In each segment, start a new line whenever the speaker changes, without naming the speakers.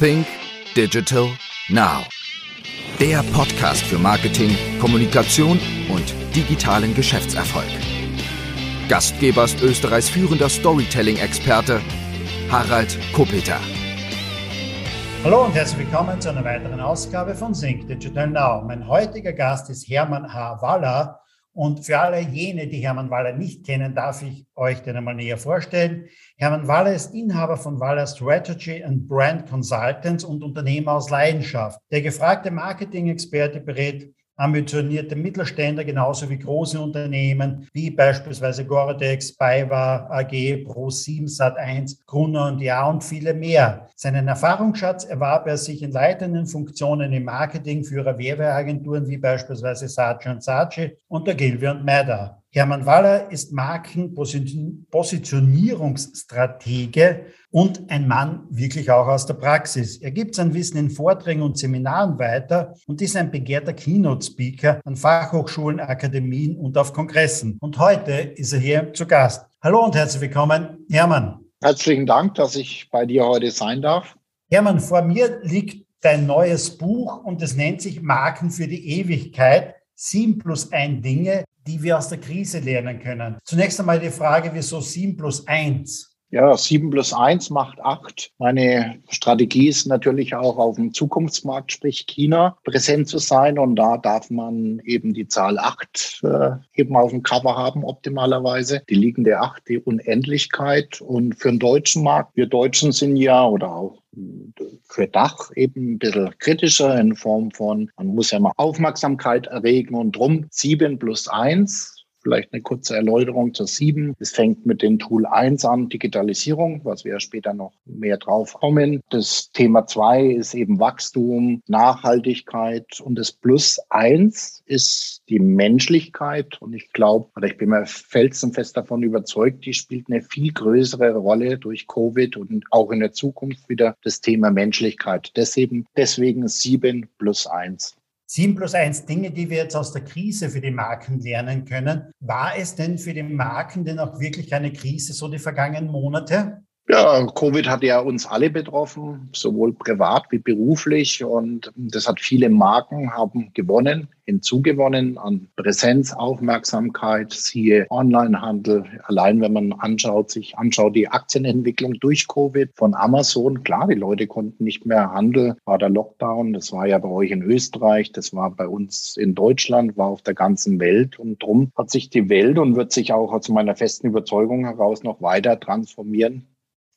Think Digital Now. Der Podcast für Marketing, Kommunikation und digitalen Geschäftserfolg. Gastgeber ist Österreichs führender Storytelling-Experte Harald Kopeter.
Hallo und herzlich willkommen zu einer weiteren Ausgabe von Think Digital Now. Mein heutiger Gast ist Hermann H. Waller, und für alle jene, die Hermann Waller nicht kennen, darf ich euch den einmal näher vorstellen. Hermann Waller ist Inhaber von Waller Strategy and Brand Consultants und Unternehmer aus Leidenschaft. Der gefragte Marketing-Experte berät ambitionierte Mittelständler genauso wie große Unternehmen wie beispielsweise Gordex, BayWa AG, Pro7 Sat1, Gruner und Ja und viele mehr. Seinen Erfahrungsschatz erwarb er sich in leitenden Funktionen im Marketing für Werbeagenturen wie beispielsweise Saatchi Saatchi und der Gilby und Maida. Hermann Waller ist Markenpositionierungsstratege und ein Mann wirklich auch aus der Praxis. Er gibt sein Wissen in Vorträgen und Seminaren weiter und ist ein begehrter Keynote-Speaker an Fachhochschulen, Akademien und auf Kongressen. Und heute ist er hier zu Gast. Hallo und herzlich willkommen, Hermann.
Herzlichen Dank, dass ich bei dir heute sein darf.
Hermann, vor mir liegt dein neues Buch und es nennt sich Marken für die Ewigkeit. 7 plus 1 Dinge, die wir aus der Krise lernen können. Zunächst einmal die Frage, wieso 7 plus 1?
Ja, 7 plus 1 macht 8. Meine Strategie ist natürlich auch auf dem Zukunftsmarkt, sprich China, präsent zu sein. Und da darf man eben die Zahl 8 äh, eben auf dem Cover haben, optimalerweise. Die liegende 8, die Unendlichkeit. Und für den deutschen Markt, wir Deutschen sind ja oder auch für Dach eben ein bisschen kritischer in Form von, man muss ja mal Aufmerksamkeit erregen und drum 7 plus 1 Vielleicht eine kurze Erläuterung zur 7. Es fängt mit dem Tool 1 an, Digitalisierung, was wir später noch mehr drauf kommen. Das Thema 2 ist eben Wachstum, Nachhaltigkeit und das Plus 1 ist die Menschlichkeit. Und ich glaube, oder ich bin mir felsenfest davon überzeugt, die spielt eine viel größere Rolle durch Covid und auch in der Zukunft wieder das Thema Menschlichkeit. Deswegen, deswegen 7 plus 1.
7 plus 1 Dinge, die wir jetzt aus der Krise für die Marken lernen können. War es denn für die Marken denn auch wirklich eine Krise so die vergangenen Monate?
Ja, Covid hat ja uns alle betroffen, sowohl privat wie beruflich. Und das hat viele Marken haben gewonnen, hinzugewonnen an Präsenz, Aufmerksamkeit, siehe Onlinehandel. Allein wenn man anschaut, sich anschaut die Aktienentwicklung durch Covid von Amazon. Klar, die Leute konnten nicht mehr handeln, war der Lockdown. Das war ja bei euch in Österreich, das war bei uns in Deutschland, war auf der ganzen Welt. Und drum hat sich die Welt und wird sich auch aus meiner festen Überzeugung heraus noch weiter transformieren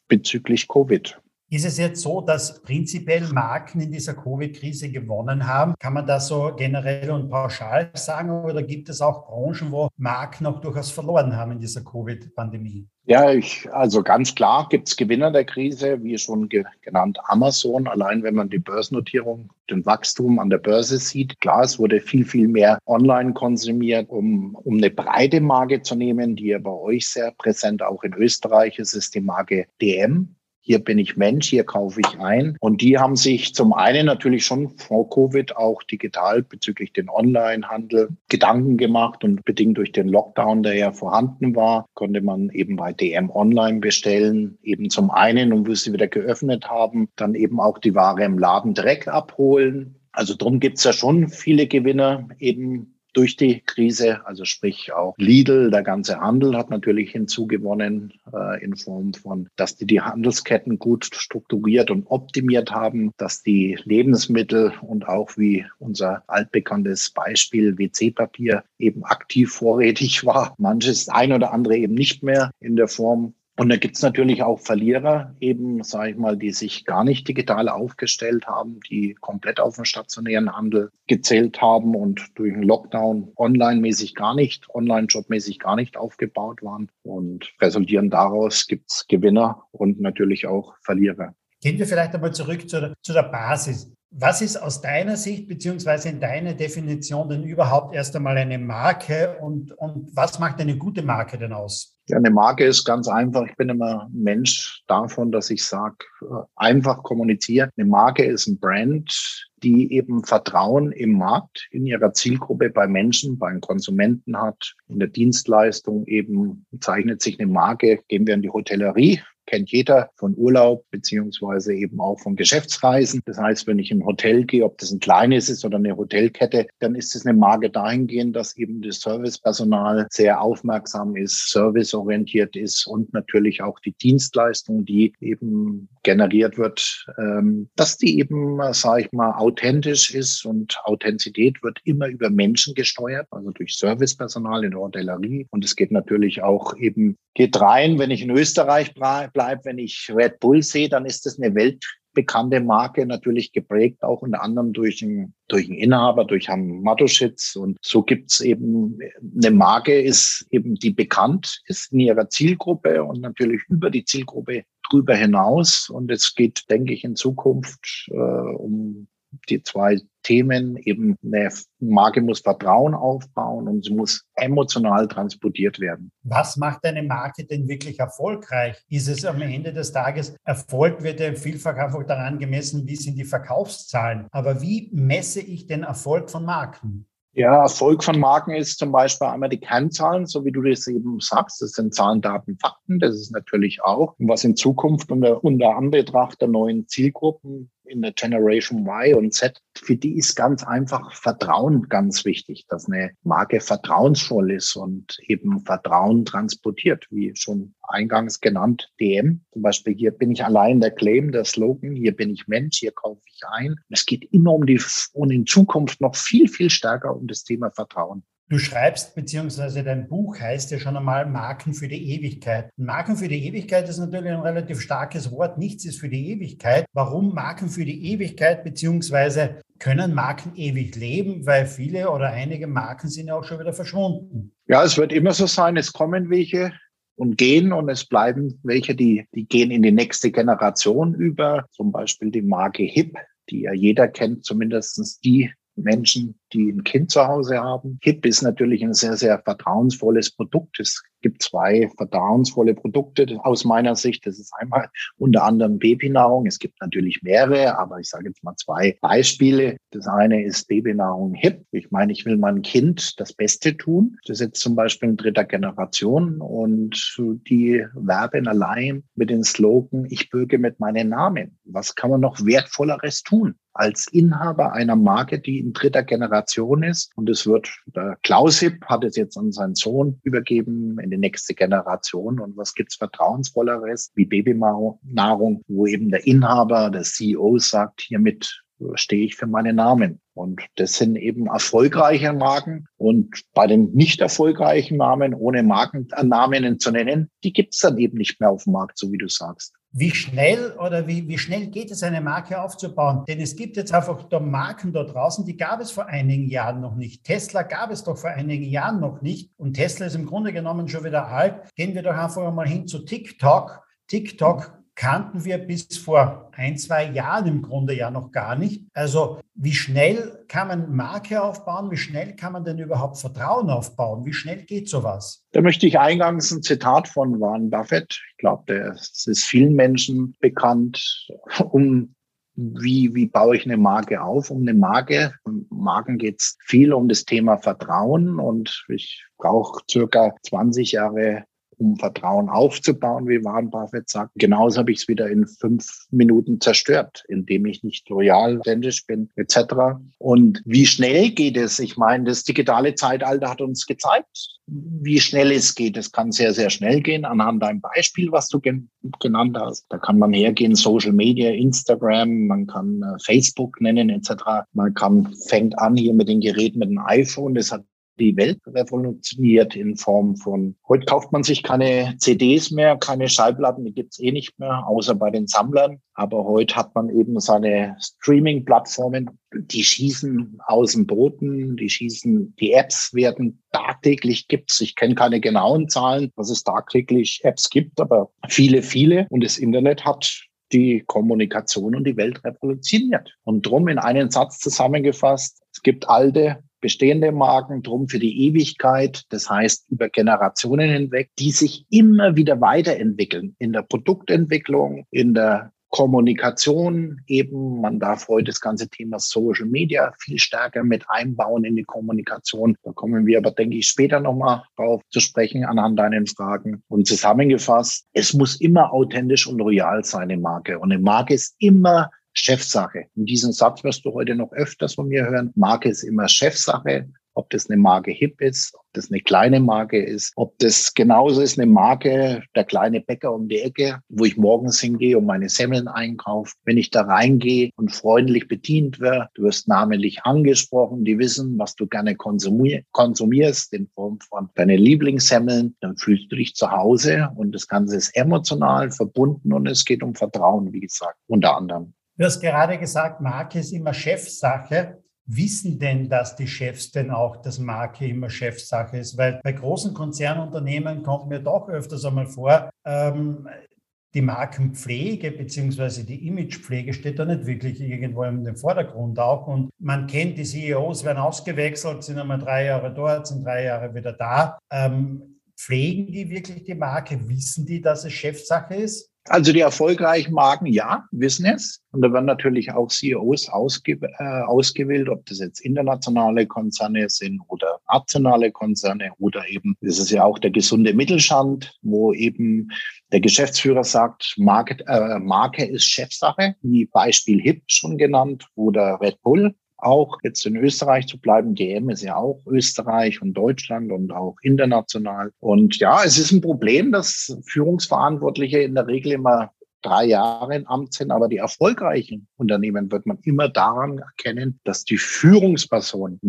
bezüglich Covid.
Ist es jetzt so, dass prinzipiell Marken in dieser Covid-Krise gewonnen haben? Kann man das so generell und pauschal sagen? Oder gibt es auch Branchen, wo Marken auch durchaus verloren haben in dieser Covid-Pandemie?
Ja, ich, also ganz klar gibt es Gewinner der Krise, wie schon ge genannt Amazon. Allein wenn man die Börsennotierung, den Wachstum an der Börse sieht, klar, es wurde viel, viel mehr online konsumiert, um, um eine breite Marke zu nehmen, die ja bei euch sehr präsent, auch in Österreich ist es die Marke DM hier bin ich Mensch, hier kaufe ich ein. Und die haben sich zum einen natürlich schon vor Covid auch digital bezüglich den Onlinehandel Gedanken gemacht und bedingt durch den Lockdown, der ja vorhanden war, konnte man eben bei DM Online bestellen. Eben zum einen, und wo sie wieder geöffnet haben, dann eben auch die Ware im Laden direkt abholen. Also drum gibt's ja schon viele Gewinner eben durch die Krise. Also sprich auch Lidl, der ganze Handel hat natürlich hinzugewonnen äh, in Form von, dass die die Handelsketten gut strukturiert und optimiert haben, dass die Lebensmittel und auch wie unser altbekanntes Beispiel WC-Papier eben aktiv vorrätig war. Manches ein oder andere eben nicht mehr in der Form und da gibt's natürlich auch Verlierer, eben, sage ich mal, die sich gar nicht digital aufgestellt haben, die komplett auf den stationären Handel gezählt haben und durch den Lockdown online-mäßig gar nicht, online-jobmäßig gar nicht aufgebaut waren. Und resultieren daraus gibt's Gewinner und natürlich auch Verlierer.
Gehen wir vielleicht einmal zurück zu zu der Basis. Was ist aus deiner Sicht beziehungsweise in deiner Definition denn überhaupt erst einmal eine Marke und, und was macht eine gute Marke denn aus?
Ja, eine Marke ist ganz einfach. Ich bin immer Mensch davon, dass ich sage, äh, einfach kommunizieren. Eine Marke ist ein Brand, die eben Vertrauen im Markt, in ihrer Zielgruppe bei Menschen, bei den Konsumenten hat. In der Dienstleistung eben zeichnet sich eine Marke, gehen wir in die Hotellerie, kennt jeder von Urlaub beziehungsweise eben auch von Geschäftsreisen. Das heißt, wenn ich in ein Hotel gehe, ob das ein kleines ist oder eine Hotelkette, dann ist es eine Marke dahingehend, dass eben das Servicepersonal sehr aufmerksam ist, serviceorientiert ist und natürlich auch die Dienstleistung, die eben generiert wird, ähm, dass die eben, sage ich mal, authentisch ist und Authentizität wird immer über Menschen gesteuert, also durch Servicepersonal in der Hotellerie. Und es geht natürlich auch eben, geht rein, wenn ich in Österreich bleibe, wenn ich Red Bull sehe, dann ist das eine weltbekannte Marke, natürlich geprägt auch unter anderem durch einen, durch einen Inhaber, durch Herrn Matuschitz. Und so gibt's eben eine Marke, ist eben die bekannt ist in ihrer Zielgruppe und natürlich über die Zielgruppe drüber hinaus. Und es geht, denke ich, in Zukunft äh, um die zwei Themen. Eben eine Marke muss Vertrauen aufbauen und sie muss emotional transportiert werden.
Was macht eine Marke denn wirklich erfolgreich? Ist es am Ende des Tages, Erfolg wird ja vielfach einfach daran gemessen, wie sind die Verkaufszahlen. Aber wie messe ich den Erfolg von Marken?
Ja, Erfolg von Marken ist zum Beispiel einmal die Kennzahlen, so wie du das eben sagst. Das sind Zahlen, Daten, Fakten. Das ist natürlich auch, was in Zukunft unter, unter Anbetracht der neuen Zielgruppen in der Generation Y und Z, für die ist ganz einfach Vertrauen ganz wichtig, dass eine Marke vertrauensvoll ist und eben Vertrauen transportiert, wie schon eingangs genannt, DM. Zum Beispiel hier bin ich allein der Claim, der Slogan, hier bin ich Mensch, hier kaufe ich ein. Es geht immer um die, und in Zukunft noch viel, viel stärker um das Thema Vertrauen.
Du schreibst, beziehungsweise dein Buch heißt ja schon einmal Marken für die Ewigkeit. Marken für die Ewigkeit ist natürlich ein relativ starkes Wort. Nichts ist für die Ewigkeit. Warum Marken für die Ewigkeit, beziehungsweise können Marken ewig leben? Weil viele oder einige Marken sind ja auch schon wieder verschwunden.
Ja, es wird immer so sein. Es kommen welche, und gehen und es bleiben welche, die, die gehen in die nächste Generation über. Zum Beispiel die Marke HIP, die ja jeder kennt, zumindestens die Menschen, die ein Kind zu Hause haben. HIP ist natürlich ein sehr, sehr vertrauensvolles Produkt. Es gibt zwei vertrauensvolle Produkte aus meiner Sicht. Das ist einmal unter anderem Babynahrung. Es gibt natürlich mehrere, aber ich sage jetzt mal zwei Beispiele. Das eine ist Babynahrung HIP. Ich meine, ich will meinem Kind das Beste tun. Das ist jetzt zum Beispiel in dritter Generation und die werben allein mit dem Slogan, ich bürge mit meinem Namen. Was kann man noch Wertvolleres tun? als Inhaber einer Marke, die in dritter Generation ist. Und es wird, der Klaus Hipp hat es jetzt an seinen Sohn übergeben in die nächste Generation. Und was gibt's Vertrauensvolleres wie Babynahrung, wo eben der Inhaber, der CEO sagt, hiermit stehe ich für meinen Namen. Und das sind eben erfolgreiche Marken. Und bei den nicht erfolgreichen Namen, ohne Markennamen zu nennen, die gibt's dann eben nicht mehr auf dem Markt, so wie du sagst
wie schnell oder wie, wie schnell geht es, eine Marke aufzubauen? Denn es gibt jetzt einfach da Marken da draußen, die gab es vor einigen Jahren noch nicht. Tesla gab es doch vor einigen Jahren noch nicht. Und Tesla ist im Grunde genommen schon wieder alt. Gehen wir doch einfach mal hin zu TikTok. TikTok kannten wir bis vor ein, zwei Jahren im Grunde ja noch gar nicht. Also wie schnell kann man Marke aufbauen? Wie schnell kann man denn überhaupt Vertrauen aufbauen? Wie schnell geht sowas?
Da möchte ich eingangs ein Zitat von Warren Buffett. Ich glaube, das ist vielen Menschen bekannt, um wie, wie baue ich eine Marke auf? Um eine Marke, um Marken geht es viel um das Thema Vertrauen und ich brauche circa 20 Jahre um Vertrauen aufzubauen, wie Warren Buffett sagt. Genauso habe ich es wieder in fünf Minuten zerstört, indem ich nicht loyal, authentisch bin, etc. Und wie schnell geht es? Ich meine, das digitale Zeitalter hat uns gezeigt, wie schnell es geht. Es kann sehr, sehr schnell gehen, anhand deinem Beispiel, was du gen genannt hast. Da kann man hergehen, Social Media, Instagram, man kann äh, Facebook nennen, etc. Man kann, fängt an hier mit den Geräten, mit dem iPhone. Das hat die Welt revolutioniert in Form von, heute kauft man sich keine CDs mehr, keine Schallplatten, die gibt's eh nicht mehr, außer bei den Sammlern. Aber heute hat man eben seine Streaming-Plattformen, die schießen aus dem Boden, die schießen, die Apps werden tagtäglich gibt's. Ich kenne keine genauen Zahlen, was es tagtäglich Apps gibt, aber viele, viele. Und das Internet hat die Kommunikation und die Welt revolutioniert. Und drum in einen Satz zusammengefasst, es gibt alte bestehende Marken drum für die Ewigkeit, das heißt über Generationen hinweg, die sich immer wieder weiterentwickeln in der Produktentwicklung, in der Kommunikation eben. Man darf heute das ganze Thema Social Media viel stärker mit einbauen in die Kommunikation. Da kommen wir aber, denke ich, später nochmal drauf zu sprechen anhand deinen Fragen. Und zusammengefasst, es muss immer authentisch und loyal sein, eine Marke. Und eine Marke ist immer Chefsache. Und diesen Satz wirst du heute noch öfters von mir hören. Marke ist immer Chefsache ob das eine Marke Hip ist, ob das eine kleine Marke ist, ob das genauso ist eine Marke, der kleine Bäcker um die Ecke, wo ich morgens hingehe und meine Semmeln einkaufe. Wenn ich da reingehe und freundlich bedient werde, du wirst namentlich angesprochen, die wissen, was du gerne konsumierst in Form von deinen Lieblingssemmeln, dann fühlst du dich zu Hause und das Ganze ist emotional verbunden und es geht um Vertrauen, wie gesagt, unter anderem.
Du hast gerade gesagt, Marke ist immer Chefsache wissen denn, dass die Chefs denn auch, dass Marke immer Chefsache ist? Weil bei großen Konzernunternehmen kommt mir doch öfters einmal vor, ähm, die Markenpflege beziehungsweise die Imagepflege steht da nicht wirklich irgendwo im Vordergrund auch. Und man kennt die CEOs, werden ausgewechselt, sind einmal drei Jahre dort, sind drei Jahre wieder da. Ähm, pflegen die wirklich die Marke? Wissen die, dass es Chefsache ist?
Also die erfolgreichen Marken, ja, wissen es. Und da werden natürlich auch CEOs ausge äh, ausgewählt, ob das jetzt internationale Konzerne sind oder nationale Konzerne oder eben, das ist ja auch der gesunde Mittelstand, wo eben der Geschäftsführer sagt, Market, äh, Marke ist Chefsache, wie Beispiel HIP schon genannt oder Red Bull auch jetzt in Österreich zu bleiben. DM ist ja auch Österreich und Deutschland und auch international. Und ja, es ist ein Problem, dass Führungsverantwortliche in der Regel immer drei Jahre im Amt sind, aber die erfolgreichen Unternehmen wird man immer daran erkennen, dass die Führungsperson,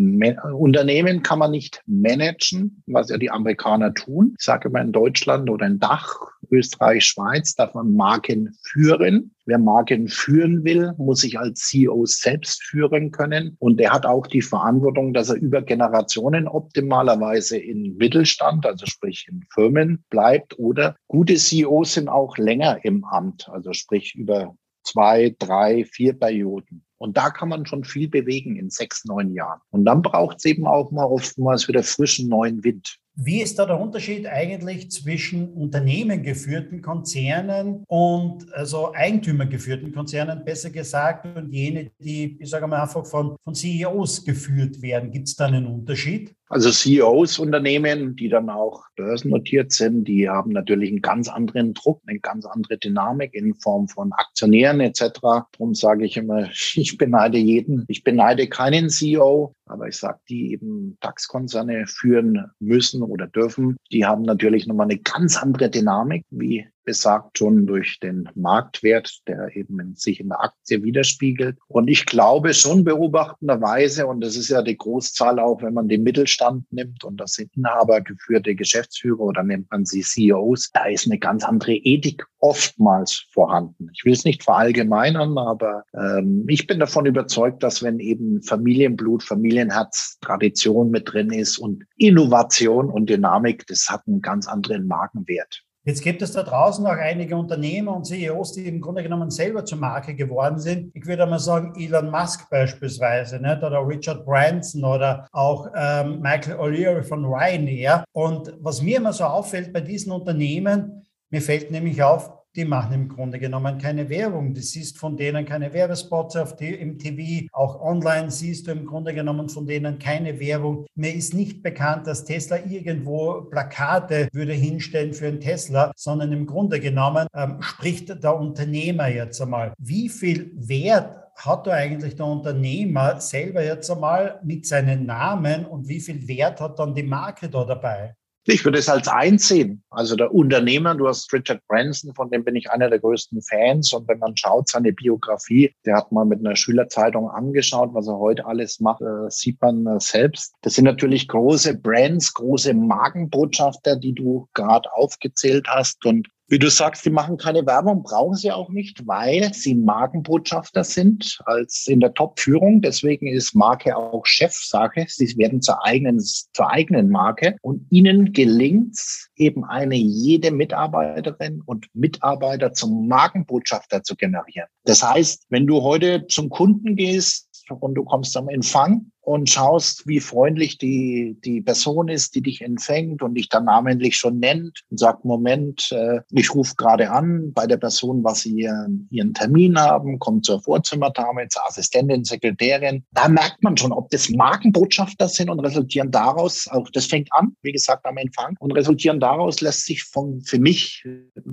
Unternehmen kann man nicht managen, was ja die Amerikaner tun. Ich sage immer in Deutschland oder in Dach, Österreich, Schweiz darf man Marken führen. Wer Marken führen will, muss sich als CEO selbst führen können. Und er hat auch die Verantwortung, dass er über Generationen optimalerweise in Mittelstand, also sprich in Firmen bleibt. Oder gute CEOs sind auch länger im Amt, also sprich über zwei, drei, vier Perioden. Und da kann man schon viel bewegen in sechs, neun Jahren. Und dann braucht es eben auch mal oftmals wieder frischen neuen Wind.
Wie ist da der Unterschied eigentlich zwischen unternehmengeführten Konzernen und also eigentümergeführten Konzernen, besser gesagt, und jene, die, ich sage mal einfach von, von CEOs geführt werden? Gibt es da einen Unterschied?
Also CEOs Unternehmen, die dann auch börsennotiert sind, die haben natürlich einen ganz anderen Druck, eine ganz andere Dynamik in Form von Aktionären etc. Darum sage ich immer, ich beneide jeden, ich beneide keinen CEO, aber ich sage, die eben DAX-Konzerne führen müssen oder dürfen, die haben natürlich nochmal eine ganz andere Dynamik wie besagt schon durch den Marktwert, der eben in sich in der Aktie widerspiegelt. Und ich glaube schon beobachtenderweise, und das ist ja die Großzahl auch, wenn man den Mittelstand nimmt, und das sind inhabergeführte Geschäftsführer oder nennt man sie CEOs, da ist eine ganz andere Ethik oftmals vorhanden. Ich will es nicht verallgemeinern, aber ähm, ich bin davon überzeugt, dass wenn eben Familienblut, Familienherz, Tradition mit drin ist und Innovation und Dynamik, das hat einen ganz anderen Markenwert.
Jetzt gibt es da draußen auch einige Unternehmer und CEOs, die im Grunde genommen selber zur Marke geworden sind. Ich würde mal sagen, Elon Musk beispielsweise, nicht? oder Richard Branson oder auch ähm, Michael O'Leary von Ryanair. Und was mir immer so auffällt bei diesen Unternehmen, mir fällt nämlich auf, die machen im Grunde genommen keine Werbung. Du siehst von denen keine Werbespots auf die, im TV. Auch online siehst du im Grunde genommen von denen keine Werbung. Mir ist nicht bekannt, dass Tesla irgendwo Plakate würde hinstellen für einen Tesla, sondern im Grunde genommen ähm, spricht der Unternehmer jetzt einmal. Wie viel Wert hat da eigentlich der Unternehmer selber jetzt einmal mit seinen Namen und wie viel Wert hat dann die Marke da dabei?
Ich würde es als einsehen. Also der Unternehmer, du hast Richard Branson, von dem bin ich einer der größten Fans. Und wenn man schaut, seine Biografie, der hat mal mit einer Schülerzeitung angeschaut, was er heute alles macht, äh, sieht man äh, selbst. Das sind natürlich große Brands, große Markenbotschafter, die du gerade aufgezählt hast. Und wie du sagst, die machen keine Werbung, brauchen sie auch nicht, weil sie Markenbotschafter sind als in der Top-Führung. Deswegen ist Marke auch Chefsache. Sie werden zur eigenen, zur eigenen Marke und ihnen gelingt eben eine jede Mitarbeiterin und Mitarbeiter zum Markenbotschafter zu generieren. Das heißt, wenn du heute zum Kunden gehst und du kommst am Empfang und schaust, wie freundlich die, die Person ist, die dich empfängt und dich dann namentlich schon nennt und sagt, Moment, äh, ich rufe gerade an bei der Person, was sie ihren, ihren Termin haben, kommt zur Vorzimmerdame, zur Assistentin, Sekretärin. Da merkt man schon, ob das Markenbotschafter sind und resultieren daraus, auch das fängt an, wie gesagt, am Empfang, und resultieren daraus lässt sich von, für mich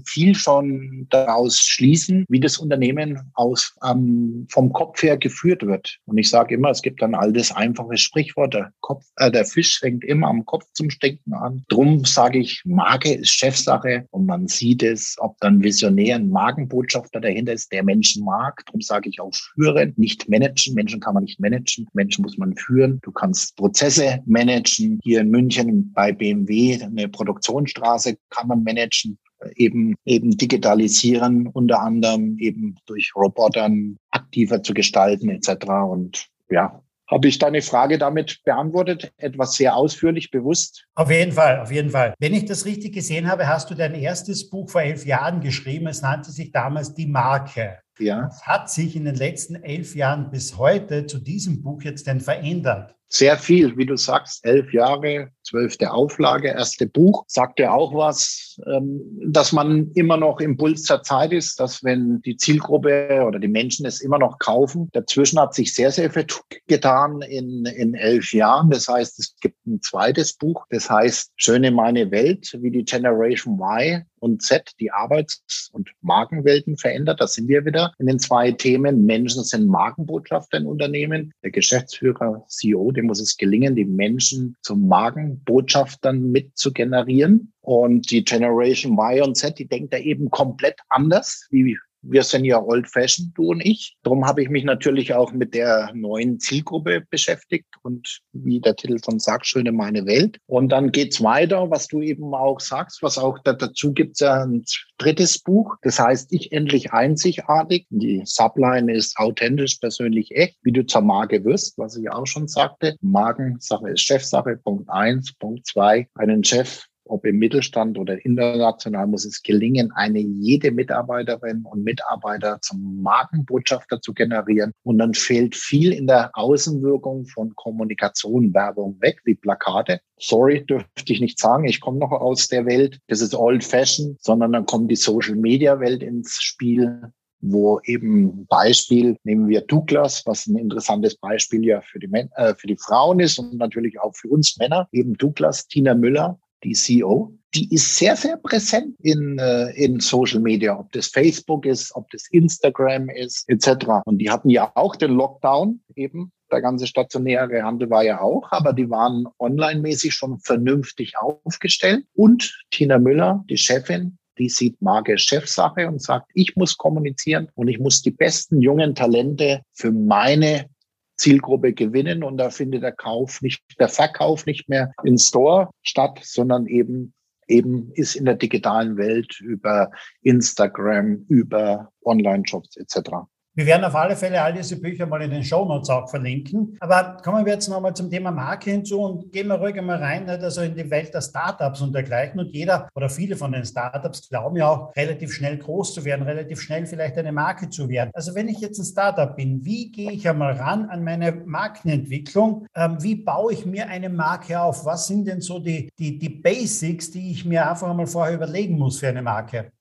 viel schon daraus schließen, wie das Unternehmen aus, ähm, vom Kopf her geführt wird. Und ich sage immer, es gibt ein altes, einfaches Sprichwort, der, Kopf, äh, der Fisch fängt immer am Kopf zum Stinken an. Drum sage ich, Marke ist Chefsache und man sieht es, ob dann Visionär, ein Markenbotschafter dahinter ist, der Menschen mag. Drum sage ich auch führen, nicht managen. Menschen kann man nicht managen. Menschen muss man führen. Du kannst Prozesse managen. Hier in München bei BMW eine Produktionsstraße kann man managen eben, eben digitalisieren, unter anderem eben durch Robotern aktiver zu gestalten etc. Und ja, habe ich deine Frage damit beantwortet? Etwas sehr ausführlich, bewusst?
Auf jeden Fall, auf jeden Fall. Wenn ich das richtig gesehen habe, hast du dein erstes Buch vor elf Jahren geschrieben. Es nannte sich damals Die Marke. Ja. Was hat sich in den letzten elf Jahren bis heute zu diesem Buch jetzt denn verändert?
Sehr viel, wie du sagst, elf Jahre, zwölfte Auflage, erste Buch, sagt ja auch was, ähm, dass man immer noch im Puls der Zeit ist, dass wenn die Zielgruppe oder die Menschen es immer noch kaufen, dazwischen hat sich sehr, sehr viel getan in, in elf Jahren. Das heißt, es gibt ein zweites Buch, das heißt Schöne meine Welt, wie die Generation Y und Z die Arbeits- und Markenwelten verändert. Da sind wir wieder in den zwei Themen. Menschen sind Markenbotschafter in Unternehmen. Der Geschäftsführer, CEO, dem muss es gelingen, die Menschen zum Markenbotschaftern mit zu generieren. Und die Generation Y und Z, die denkt da eben komplett anders, wie wir sind ja old fashioned, du und ich. Darum habe ich mich natürlich auch mit der neuen Zielgruppe beschäftigt und wie der Titel schon sagt, schöne meine Welt. Und dann geht's weiter, was du eben auch sagst, was auch da, dazu gibt's ja ein drittes Buch. Das heißt, ich endlich einzigartig. Die Subline ist authentisch, persönlich echt, wie du zur Marke wirst, was ich auch schon sagte. Markensache ist Chefsache. Punkt eins. Punkt zwei. Einen Chef ob im Mittelstand oder international, muss es gelingen, eine jede Mitarbeiterin und Mitarbeiter zum Markenbotschafter zu generieren. Und dann fehlt viel in der Außenwirkung von Kommunikation, Werbung weg, wie Plakate. Sorry, dürfte ich nicht sagen. Ich komme noch aus der Welt. Das ist old fashioned, sondern dann kommt die Social Media Welt ins Spiel wo eben Beispiel nehmen wir Douglas, was ein interessantes Beispiel ja für die, äh, für die Frauen ist und natürlich auch für uns Männer. Eben Douglas, Tina Müller, die CEO, die ist sehr, sehr präsent in, äh, in Social Media, ob das Facebook ist, ob das Instagram ist, etc. Und die hatten ja auch den Lockdown eben. Der ganze stationäre Handel war ja auch, aber die waren online-mäßig schon vernünftig aufgestellt. Und Tina Müller, die Chefin, die sieht Marke Chefsache und sagt, ich muss kommunizieren und ich muss die besten jungen Talente für meine Zielgruppe gewinnen und da findet der Kauf nicht, der Verkauf nicht mehr in Store statt, sondern eben eben ist in der digitalen Welt über Instagram, über Online-Shops etc.
Wir werden auf alle Fälle all diese Bücher mal in den Show Notes auch verlinken. Aber kommen wir jetzt nochmal zum Thema Marke hinzu und gehen wir ruhig einmal rein, also in die Welt der Startups und dergleichen. Und jeder oder viele von den Startups glauben ja auch, relativ schnell groß zu werden, relativ schnell vielleicht eine Marke zu werden. Also wenn ich jetzt ein Startup bin, wie gehe ich einmal ran an meine Markenentwicklung? Ähm, wie baue ich mir eine Marke auf? Was sind denn so die, die, die Basics, die ich mir einfach einmal vorher überlegen muss für eine Marke?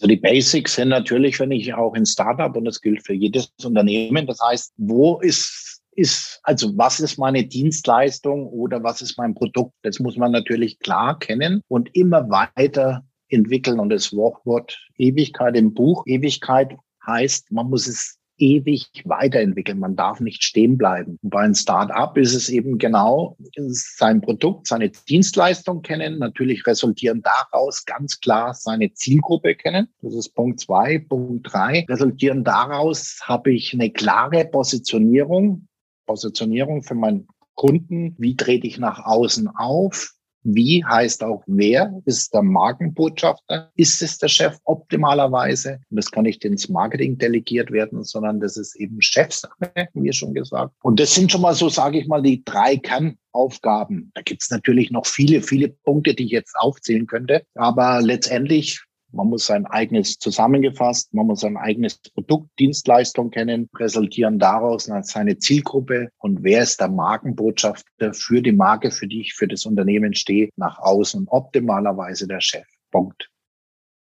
Also die Basics sind natürlich, wenn ich auch in Startup und das gilt für jedes Unternehmen. Das heißt, wo ist ist, also was ist meine Dienstleistung oder was ist mein Produkt? Das muss man natürlich klar kennen und immer weiter entwickeln. Und das Wort Ewigkeit im Buch, Ewigkeit heißt, man muss es ewig weiterentwickeln. Man darf nicht stehen bleiben. Und bei einem Start-up ist es eben genau sein Produkt, seine Dienstleistung kennen, natürlich resultieren daraus ganz klar seine Zielgruppe kennen. Das ist Punkt zwei. Punkt drei, resultieren daraus habe ich eine klare Positionierung, Positionierung für meinen Kunden. Wie trete ich nach außen auf? Wie heißt auch wer ist der Markenbotschafter? Ist es der Chef optimalerweise? Und das kann nicht ins Marketing delegiert werden, sondern das ist eben Chefsache, wie schon gesagt. Und das sind schon mal so, sage ich mal, die drei Kernaufgaben. Da gibt es natürlich noch viele, viele Punkte, die ich jetzt aufzählen könnte. Aber letztendlich Man muss sein eigenes zusammengefasst, man muss sein eigenes Produkt, Dienstleistung kennen, resultieren daraus seine Zielgruppe und wer ist der Markenbotschafter für die Marke, für die ich für das Unternehmen stehe, nach außen. Optimalerweise der Chef. Punkt.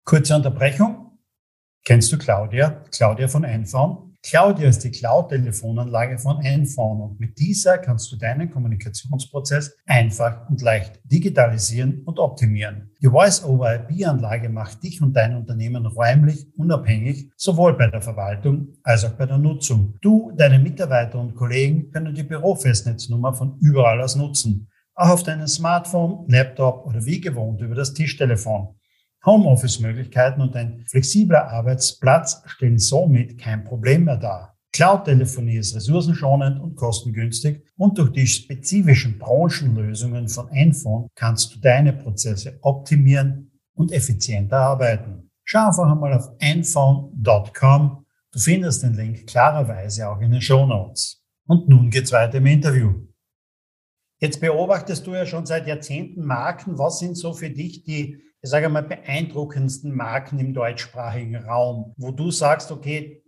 Kurze Unterbrechung. Kennst du Claudia? Claudia von Enphone? Claudia ist die Cloud-Telefonanlage von Enphone und mit dieser kannst du deinen Kommunikationsprozess einfach und leicht digitalisieren und optimieren. Die Voice-over-IP-Anlage macht dich und dein Unternehmen räumlich unabhängig, sowohl bei der Verwaltung als auch bei der Nutzung. Du, deine Mitarbeiter und Kollegen können die Bürofestnetznummer von überall aus nutzen, auch auf deinem Smartphone, Laptop oder wie gewohnt über das Tischtelefon. Homeoffice-Möglichkeiten und ein flexibler Arbeitsplatz stellen somit kein Problem mehr dar. Cloud-Telefonie ist ressourcenschonend und kostengünstig und durch die spezifischen Branchenlösungen von Enphone kannst du deine Prozesse optimieren und effizienter arbeiten. Schau einfach einmal auf enphone.com. Du findest den Link klarerweise auch in den Show Notes. Und nun geht's weiter im Interview. Jetzt beobachtest du ja schon seit Jahrzehnten Marken. Was sind so für dich die ich sage mal, beeindruckendsten Marken im deutschsprachigen Raum, wo du sagst, okay,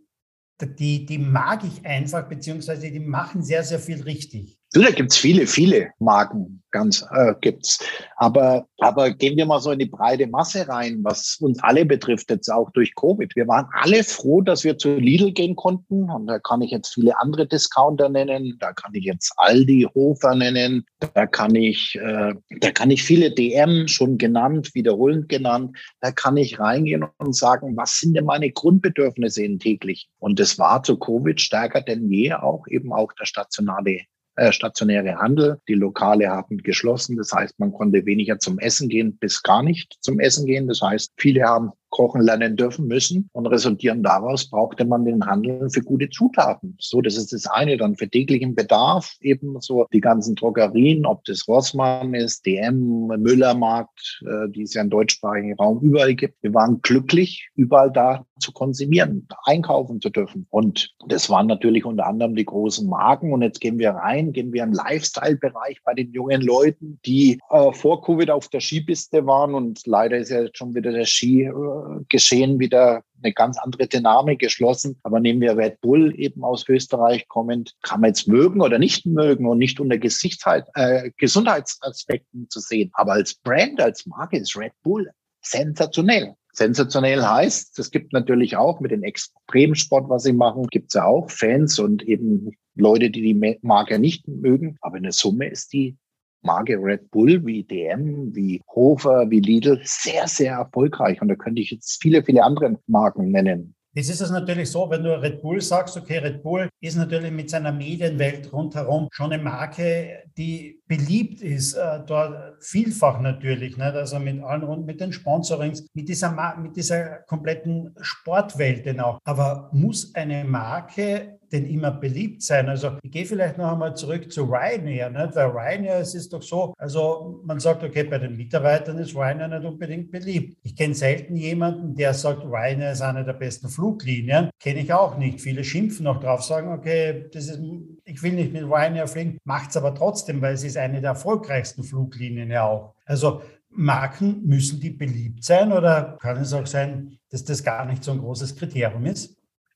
die, die mag ich einfach, beziehungsweise die machen sehr, sehr viel richtig.
Du, da gibt's viele, viele Marken, ganz äh, gibt's. Aber, aber gehen wir mal so in die breite Masse rein, was uns alle betrifft, jetzt auch durch Covid. Wir waren alle froh, dass wir zu Lidl gehen konnten. Und da kann ich jetzt viele andere Discounter nennen. Da kann ich jetzt Aldi, Hofer nennen. Da kann ich, äh, da kann ich viele DM schon genannt, wiederholend genannt. Da kann ich reingehen und sagen, was sind denn meine Grundbedürfnisse in täglich? Und das war zu Covid stärker denn je auch eben auch der stationale äh, stationäre Handel. Die Lokale haben geschlossen. Das heißt, man konnte weniger zum Essen gehen bis gar nicht zum Essen gehen. Das heißt, viele haben kochen lernen dürfen müssen. Und resultierend daraus brauchte man den Handel für gute Zutaten. So, das ist das eine. Dann für täglichen Bedarf eben so die ganzen Drogerien, ob das Rossmann ist, DM, Müllermarkt, äh, die es ja im deutschsprachigen Raum überall gibt. Wir waren glücklich, überall da zu konsumieren, einkaufen zu dürfen. Und das waren natürlich unter anderem die großen Marken. Und jetzt gehen wir rein, gehen wir im Lifestyle-Bereich bei den jungen Leuten, die äh, vor Covid auf der Skipiste waren. Und leider ist ja jetzt schon wieder der Ski äh, Geschehen wieder eine ganz andere Dynamik geschlossen. Aber nehmen wir Red Bull eben aus Österreich kommend, kann man jetzt mögen oder nicht mögen und nicht unter Gesichtheit, äh, Gesundheitsaspekten zu sehen. Aber als Brand, als Marke ist Red Bull sensationell. Sensationell heißt, es gibt natürlich auch mit dem Extremsport, was sie machen, gibt es ja auch Fans und eben Leute, die die Marke nicht mögen. Aber in der Summe ist die Marke Red Bull wie DM, wie Hofer, wie Lidl sehr, sehr erfolgreich. Und da könnte ich jetzt viele, viele andere Marken nennen.
Jetzt ist es natürlich so, wenn du Red Bull sagst, okay, Red Bull ist natürlich mit seiner Medienwelt rundherum schon eine Marke, die beliebt ist, äh, dort vielfach natürlich, nicht? also mit allen und mit den Sponsorings, mit dieser, mit dieser kompletten Sportwelt denn auch. Aber muss eine Marke denn immer beliebt sein? Also ich gehe vielleicht noch einmal zurück zu Ryanair, nicht? weil Ryanair, es ist doch so, also man sagt, okay, bei den Mitarbeitern ist Ryanair nicht unbedingt beliebt. Ich kenne selten jemanden, der sagt, Ryanair ist eine der besten Fluglinien. Kenne ich auch nicht. Viele schimpfen noch drauf, sagen, okay, das ist, ich will nicht mit Ryanair fliegen, macht es aber trotzdem, weil es ist eine der erfolgreichsten Fluglinien ja auch. Also Marken, müssen die beliebt sein oder kann es auch sein, dass das gar nicht so ein großes Kriterium ist?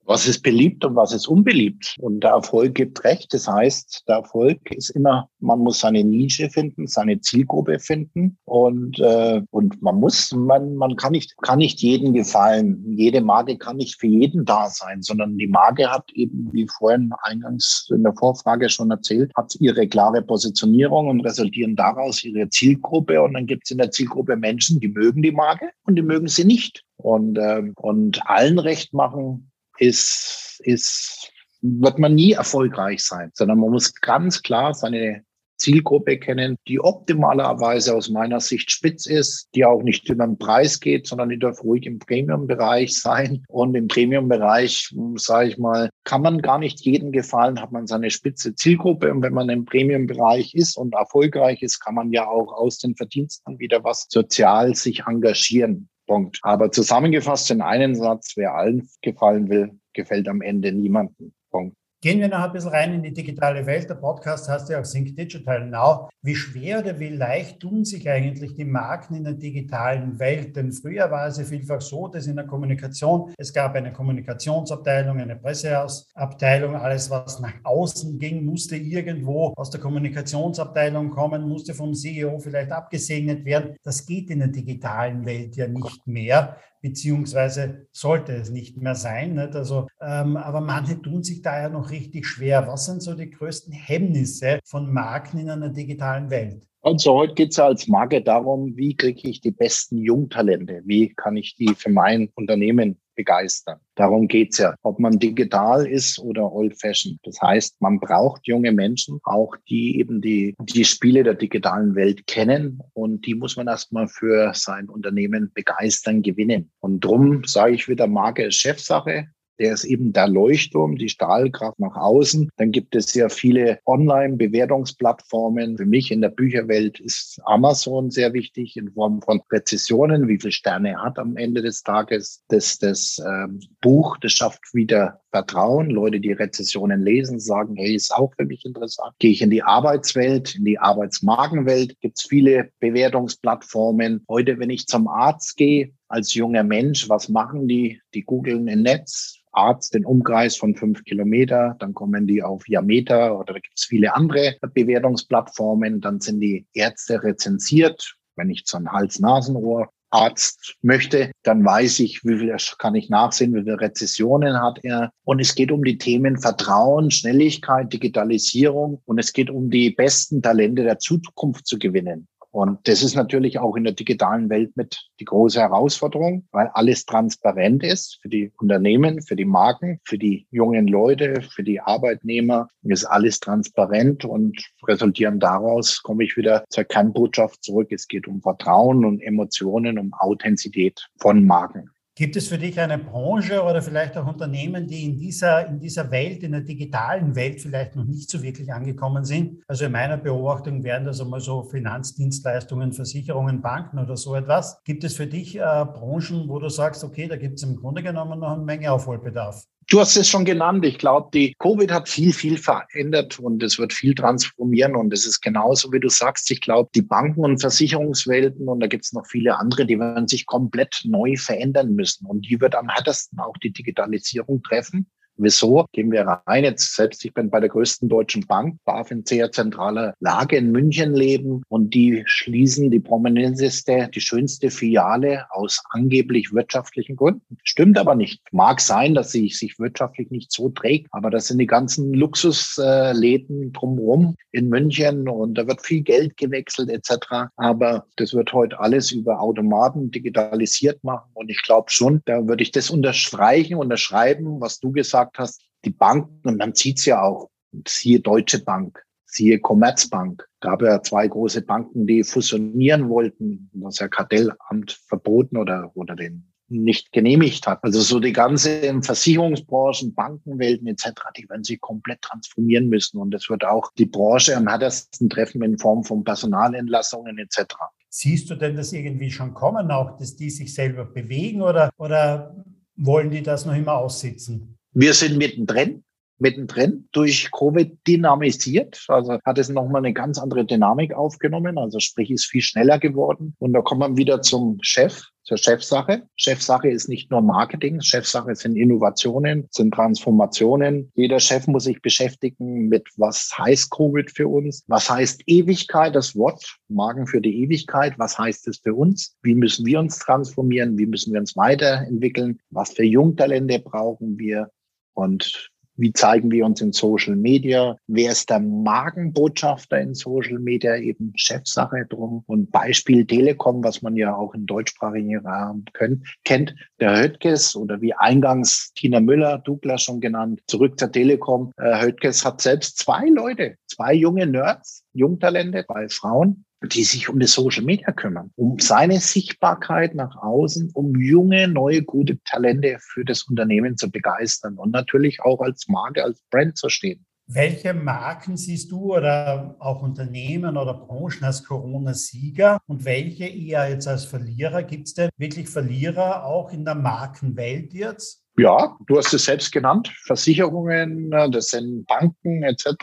Was ist beliebt und was ist unbeliebt. Und der Erfolg gibt recht. Das heißt, der Erfolg ist immer, man muss seine Nische finden, seine Zielgruppe finden und, äh, und man muss, man, man kann nicht, kann nicht jedem gefallen. Jede Marke kann nicht für jeden da sein, sondern die Marke hat eben, wie vorhin eingangs in der Vorfrage schon erzählt, hat ihre klare Positionierung und resultieren daraus ihre Zielgruppe. Und dann gibt es in der Zielgruppe Menschen, die mögen die Marke und die mögen sie nicht. Und, äh, und allen recht machen, ist, ist, wird man nie erfolgreich sein, sondern man muss ganz klar seine Zielgruppe kennen, die optimalerweise aus meiner Sicht spitz ist, die auch nicht über den Preis geht, sondern die darf ruhig im Premium-Bereich sein. Und im Premium-Bereich, sage ich mal, kann man gar nicht jedem gefallen, hat man seine spitze Zielgruppe. Und wenn man im Premium-Bereich ist und erfolgreich ist, kann man ja auch aus den Verdiensten wieder was sozial sich engagieren. Punkt. Aber zusammengefasst in einen Satz, wer allen gefallen will, gefällt am Ende niemandem. Punkt.
Gehen wir noch ein bisschen rein in die digitale Welt. Der Podcast heißt ja auch Think Digital Now. Wie schwer oder wie leicht tun sich eigentlich die Marken in der digitalen Welt? Denn früher war es ja vielfach so, dass in der Kommunikation, es gab eine Kommunikationsabteilung, eine Presseabteilung, alles, was nach außen ging, musste irgendwo aus der Kommunikationsabteilung kommen, musste vom CEO vielleicht abgesegnet werden. Das geht in der digitalen Welt ja nicht mehr beziehungsweise sollte es nicht mehr sein. Nicht? Also, ähm, aber manche tun sich da ja noch richtig schwer. Was sind so die größten Hemmnisse von Marken in einer digitalen Welt?
Also heute geht es ja als Marke darum, wie kriege ich die besten Jungtalente? Wie kann ich die für mein Unternehmen begeistern? Darum geht's ja, ob man digital ist oder old-fashioned. Das heißt, man braucht junge Menschen, auch die eben die, die Spiele der digitalen Welt kennen und die muss man erstmal für sein Unternehmen begeistern, gewinnen. Und drum sage ich wieder, Marke ist Chefsache. Der ist eben der Leuchtturm, die Stahlkraft nach außen. Dann gibt es sehr viele Online-Bewertungsplattformen. Für mich in der Bücherwelt ist Amazon sehr wichtig in Form von Rezessionen. Wie viele Sterne hat am Ende des Tages das, das ähm, Buch? Das schafft wieder Vertrauen. Leute, die Rezessionen lesen, sagen, hey, ist auch für mich interessant. Gehe ich in die Arbeitswelt, in die Arbeitsmarkenwelt, gibt es viele Bewertungsplattformen. Heute, wenn ich zum Arzt gehe, als junger Mensch, was machen die? Die googeln im Netz, Arzt den Umkreis von fünf Kilometer, dann kommen die auf Jameter oder da gibt es viele andere Bewertungsplattformen, dann sind die Ärzte rezensiert. Wenn ich ein Hals-Nasen-Ohr Arzt möchte, dann weiß ich, wie viel kann ich nachsehen, wie viele Rezessionen hat er. Und es geht um die Themen Vertrauen, Schnelligkeit, Digitalisierung und es geht um die besten Talente der Zukunft zu gewinnen. Und das ist natürlich auch in der digitalen Welt mit die große Herausforderung, weil alles transparent ist für die Unternehmen, für die Marken, für die jungen Leute, für die Arbeitnehmer ist alles transparent und resultieren daraus, komme ich wieder zur Kernbotschaft zurück. Es geht um Vertrauen und Emotionen, um Authentizität von Marken.
Gibt es für dich eine Branche oder vielleicht auch Unternehmen, die in dieser, in dieser Welt, in der digitalen Welt vielleicht noch nicht so wirklich angekommen sind? Also in meiner Beobachtung wären das einmal so Finanzdienstleistungen, Versicherungen, Banken oder so etwas. Gibt es für dich äh, Branchen, wo du sagst, okay, da gibt es im Grunde genommen noch eine Menge Aufholbedarf?
Du hast es schon genannt. Ich glaube, die Covid hat viel, viel verändert und es wird viel transformieren. Und es ist genauso, wie du sagst. Ich glaube, die Banken- und Versicherungswelten und da gibt es noch viele andere, die werden sich komplett neu verändern müssen. Und die wird am härtesten auch die Digitalisierung treffen. Wieso? Gehen wir rein. Jetzt selbst, ich bin bei der größten deutschen Bank, darf in sehr zentraler Lage in München leben und die schließen die prominenteste, die schönste Filiale aus angeblich wirtschaftlichen Gründen. Stimmt aber nicht. Mag sein, dass sie sich wirtschaftlich nicht so trägt, aber das sind die ganzen Luxusläden drumherum in München und da wird viel Geld gewechselt etc. Aber das wird heute alles über Automaten digitalisiert machen und ich glaube schon, da würde ich das unterstreichen, unterschreiben, was du gesagt gesagt hast, die Banken, und man sieht es ja auch, siehe Deutsche Bank, siehe Commerzbank, gab ja zwei große Banken, die fusionieren wollten, was ja Kartellamt verboten oder, oder den nicht genehmigt hat. Also so die ganze Versicherungsbranchen, Bankenwelten etc., die werden sich komplett transformieren müssen. Und das wird auch die Branche am härtesten treffen in Form von Personalentlassungen etc.
Siehst du denn das irgendwie schon kommen, auch dass die sich selber bewegen oder, oder wollen die das noch immer aussitzen?
Wir sind mittendrin, mittendrin durch Covid dynamisiert. Also hat es nochmal eine ganz andere Dynamik aufgenommen. Also sprich, ist viel schneller geworden. Und da kommt man wieder zum Chef, zur Chefsache. Chefsache ist nicht nur Marketing. Chefsache sind Innovationen, sind Transformationen. Jeder Chef muss sich beschäftigen mit, was heißt Covid für uns? Was heißt Ewigkeit? Das Wort Magen für die Ewigkeit. Was heißt es für uns? Wie müssen wir uns transformieren? Wie müssen wir uns weiterentwickeln? Was für Jungtalente brauchen wir? Und wie zeigen wir uns in Social Media? Wer ist der Magenbotschafter in Social Media? Eben Chefsache drum. Und Beispiel Telekom, was man ja auch im deutschsprachigen Rahmen können, kennt, der Höttges oder wie eingangs Tina Müller, Douglas schon genannt, zurück zur Telekom. Äh, Höttges hat selbst zwei Leute, zwei junge Nerds, Jungtalente, zwei Frauen, die sich um das Social Media kümmern, um seine Sichtbarkeit nach außen, um junge, neue, gute Talente für das Unternehmen zu begeistern und natürlich auch als Marke, als Brand zu stehen.
Welche Marken siehst du oder auch Unternehmen oder Branchen als Corona-Sieger und welche eher jetzt als Verlierer? Gibt es denn wirklich Verlierer auch in der Markenwelt jetzt?
Ja, du hast es selbst genannt. Versicherungen, äh, das sind Banken etc.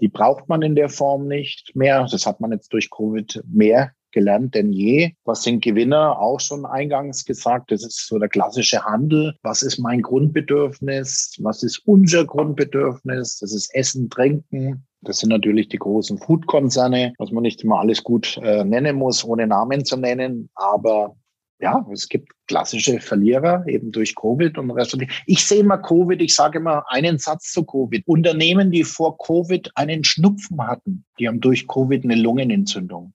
Die braucht man in der Form nicht mehr. Das hat man jetzt durch Covid mehr gelernt denn je. Was sind Gewinner? Auch schon eingangs gesagt. Das ist so der klassische Handel. Was ist mein Grundbedürfnis? Was ist unser Grundbedürfnis? Das ist Essen, Trinken. Das sind natürlich die großen Food-Konzerne, was man nicht immer alles gut äh, nennen muss, ohne Namen zu nennen. Aber ja, es gibt klassische Verlierer eben durch Covid und Rest. Ich sehe immer Covid, ich sage immer einen Satz zu Covid. Unternehmen, die vor Covid einen Schnupfen hatten, die haben durch Covid eine Lungenentzündung.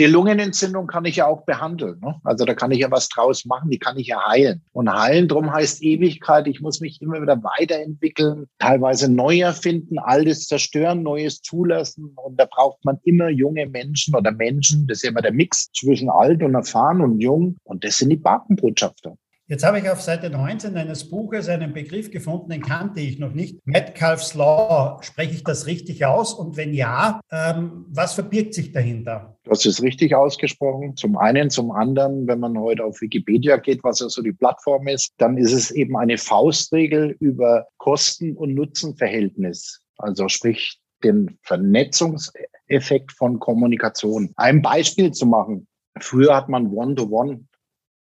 Die Lungenentzündung kann ich ja auch behandeln. Ne? Also da kann ich ja was draus machen, die kann ich ja heilen. Und heilen drum heißt Ewigkeit, ich muss mich immer wieder weiterentwickeln, teilweise neu erfinden, altes zerstören, neues zulassen. Und da braucht man immer junge Menschen oder Menschen, das ist ja immer der Mix zwischen alt und erfahren und jung. Und das sind die Markenbotschafter.
Jetzt habe ich auf Seite 19 eines Buches einen Begriff gefunden, den kannte ich noch nicht. Metcalfe's Law. Spreche ich das richtig aus? Und wenn ja, ähm, was verbirgt sich dahinter?
Hast es richtig ausgesprochen. Zum einen, zum anderen, wenn man heute auf Wikipedia geht, was ja so die Plattform ist, dann ist es eben eine Faustregel über Kosten- und Nutzenverhältnis. Also sprich den Vernetzungseffekt von Kommunikation. Ein Beispiel zu machen. Früher hat man One-to-One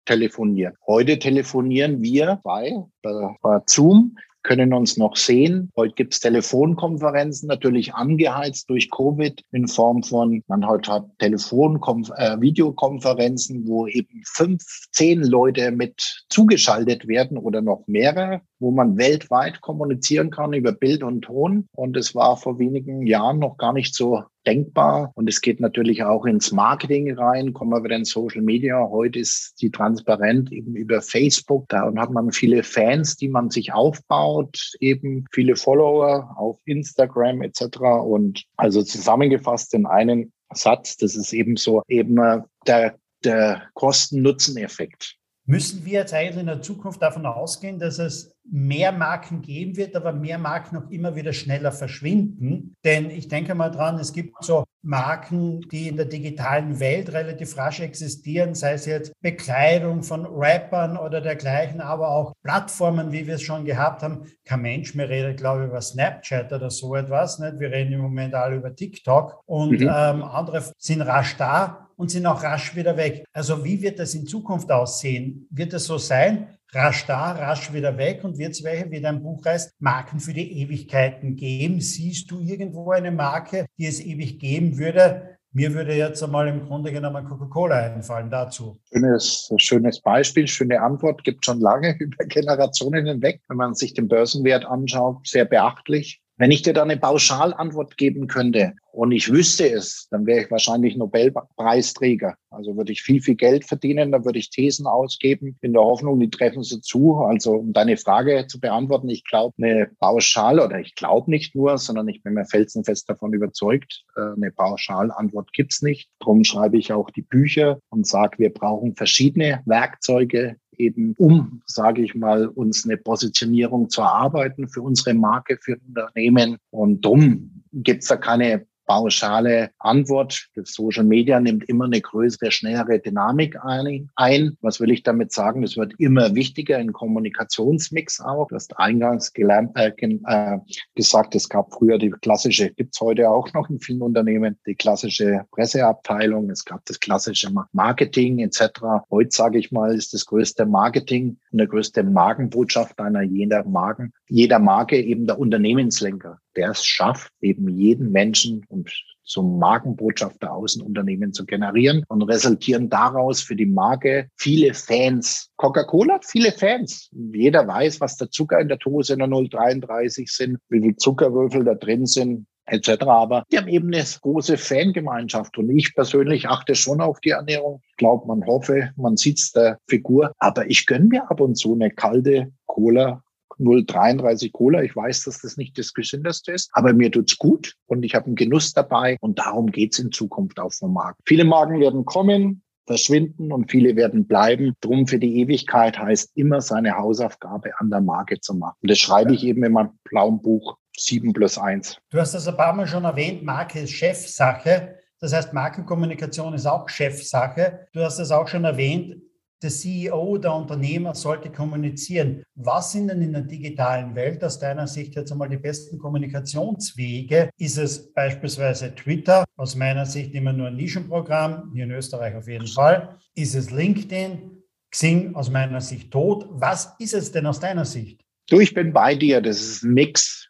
telefonieren. Heute telefonieren wir bei, bei Zoom können uns noch sehen. Heute gibt es Telefonkonferenzen, natürlich angeheizt durch Covid in Form von, man heute hat Telefonkonf äh, Videokonferenzen, wo eben fünf, zehn Leute mit zugeschaltet werden oder noch mehrere, wo man weltweit kommunizieren kann über Bild und Ton. Und es war vor wenigen Jahren noch gar nicht so denkbar. Und es geht natürlich auch ins Marketing rein. Kommen wir wieder in Social Media. Heute ist die transparent eben über Facebook. Da hat man viele Fans, die man sich aufbaut, eben viele Follower auf Instagram etc. Und also zusammengefasst in einen Satz, das ist eben so eben äh, der, der Kosten-Nutzen-Effekt.
Müssen wir jetzt eigentlich in der Zukunft davon ausgehen, dass es mehr Marken geben wird, aber mehr Marken noch immer wieder schneller verschwinden? Denn ich denke mal dran, es gibt so Marken, die in der digitalen Welt relativ rasch existieren, sei es jetzt Bekleidung von Rappern oder dergleichen, aber auch Plattformen, wie wir es schon gehabt haben. Kein Mensch mehr redet, glaube ich, über Snapchat oder so etwas. Nicht? Wir reden im Moment alle über TikTok und mhm. ähm, andere sind rasch da und sind auch rasch wieder weg. Also wie wird das in Zukunft aussehen? Wird es so sein, rasch da, rasch wieder weg und wird es welche, wie dein Buch heißt, Marken für die Ewigkeiten geben? Siehst du irgendwo eine Marke, die es ewig geben würde? Mir würde jetzt einmal im Grunde genommen Coca-Cola einfallen dazu.
Schönes, schönes Beispiel, schöne Antwort, gibt schon lange über Generationen hinweg. Wenn man sich den Börsenwert anschaut, sehr beachtlich. Wenn ich dir da eine Pauschalantwort geben könnte und ich wüsste es, dann wäre ich wahrscheinlich Nobelpreisträger. Also würde ich viel, viel Geld verdienen, dann würde ich Thesen ausgeben in der Hoffnung, die treffen sie zu. Also um deine Frage zu beantworten, ich glaube, eine Pauschal oder ich glaube nicht nur, sondern ich bin mir felsenfest davon überzeugt, äh, eine Pauschalantwort gibt's nicht. Darum schreibe ich auch die Bücher und sage, wir brauchen verschiedene Werkzeuge, eben um, sage ich mal, uns eine Positionierung zu erarbeiten für unsere Marke, für Unternehmen. Und drum gibt's da keine pauschale Antwort. Das Social Media nimmt immer eine größere, schnellere Dynamik ein. Was will ich damit sagen? Das wird immer wichtiger im Kommunikationsmix auch. Du hast eingangs gelernt, äh, äh, gesagt, es gab früher die klassische, gibt's heute auch noch in vielen Unternehmen, die klassische Presseabteilung. Es gab das klassische Marketing etc. Heute, sage ich mal, ist das größte Marketing und der größte Markenbotschaft einer jeder Marken, jeder Marke eben der Unternehmenslenker der es schafft, eben jeden Menschen und zum Markenbotschafter Außenunternehmen zu generieren und resultieren daraus für die Marke viele Fans. Coca-Cola hat viele Fans. Jeder weiß, was der Zucker in der Dose in der 033 sind, wie viel Zuckerwürfel da drin sind etc. Aber die haben eben eine große Fangemeinschaft und ich persönlich achte schon auf die Ernährung. Ich glaube, man hoffe, man sieht es der Figur. Aber ich gönne mir ab und zu eine kalte Cola 0,33 Cola. Ich weiß, dass das nicht das Gesündeste ist, aber mir tut's gut und ich habe einen Genuss dabei und darum geht's in Zukunft auf dem Markt. Viele Marken werden kommen, verschwinden und viele werden bleiben. Drum für die Ewigkeit heißt immer seine Hausaufgabe an der Marke zu machen. Und das schreibe ich eben in meinem blauen Buch 7 plus 1.
Du hast das ein paar Mal schon erwähnt, Marke ist Chefsache. Das heißt, Markenkommunikation ist auch Chefsache. Du hast es auch schon erwähnt, der CEO, der Unternehmer sollte kommunizieren. Was sind denn in der digitalen Welt aus deiner Sicht jetzt einmal die besten Kommunikationswege? Ist es beispielsweise Twitter, aus meiner Sicht immer nur ein Nischenprogramm, hier in Österreich auf jeden Fall? Ist es LinkedIn? Xing aus meiner Sicht tot. Was ist es denn aus deiner Sicht?
Du, ich bin bei dir. Das ist ein Mix.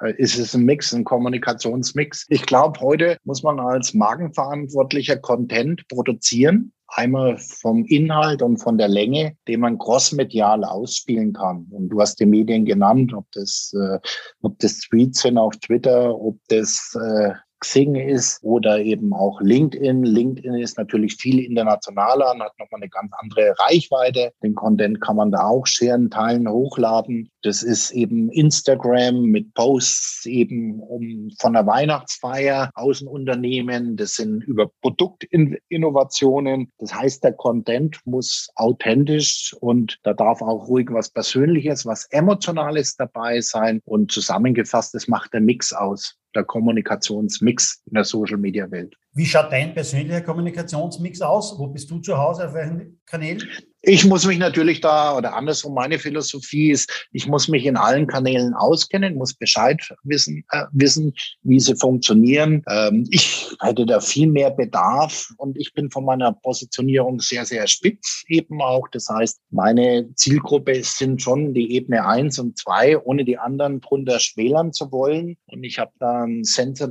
Äh, ist es ein Mix, ein Kommunikationsmix? Ich glaube, heute muss man als Markenverantwortlicher Content produzieren. Einmal vom Inhalt und von der Länge, den man crossmedial ausspielen kann. Und du hast die Medien genannt, ob das, äh, ob das Tweets sind auf Twitter, ob das äh, Xing ist oder eben auch LinkedIn. LinkedIn ist natürlich viel internationaler und hat nochmal eine ganz andere Reichweite. Den Content kann man da auch scheren, teilen, hochladen. Das ist eben Instagram mit Posts eben um von der Weihnachtsfeier Außenunternehmen. Das sind über Produktinnovationen. Das heißt, der Content muss authentisch und da darf auch ruhig was Persönliches, was Emotionales dabei sein. Und zusammengefasst, das macht der Mix aus der Kommunikationsmix in der Social-Media-Welt.
Wie schaut dein persönlicher Kommunikationsmix aus? Wo bist du zu Hause? Auf welchen Kanälen?
Ich muss mich natürlich da, oder andersrum, meine Philosophie ist, ich muss mich in allen Kanälen auskennen, muss Bescheid wissen, äh, wissen wie sie funktionieren. Ähm, ich hätte da viel mehr Bedarf und ich bin von meiner Positionierung sehr, sehr spitz eben auch. Das heißt, meine Zielgruppe sind schon die Ebene eins und zwei, ohne die anderen drunter schmälern zu wollen. Und ich habe da einen, Sensor,